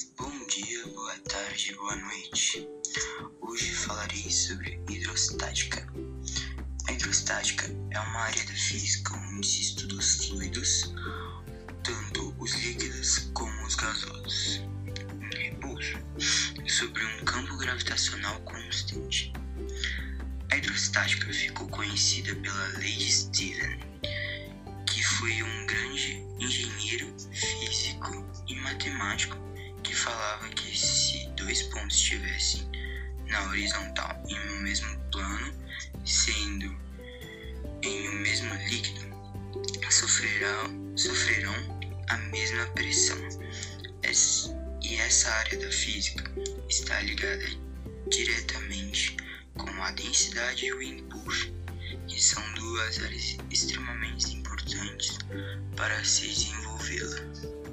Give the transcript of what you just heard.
Bom dia, boa tarde, boa noite. Hoje falarei sobre hidrostática. A hidrostática é uma área da física onde se estuda os fluidos, tanto os líquidos como os gasosos, em repouso, sobre um campo gravitacional constante. A hidrostática ficou conhecida pela Lei de Stephen, que foi um grande engenheiro, físico e matemático falava que se dois pontos estivessem na horizontal em um mesmo plano, sendo em um mesmo líquido, sofrerão, sofrerão a mesma pressão. E essa área da física está ligada diretamente com a densidade e o impulso, que são duas áreas extremamente importantes para se desenvolver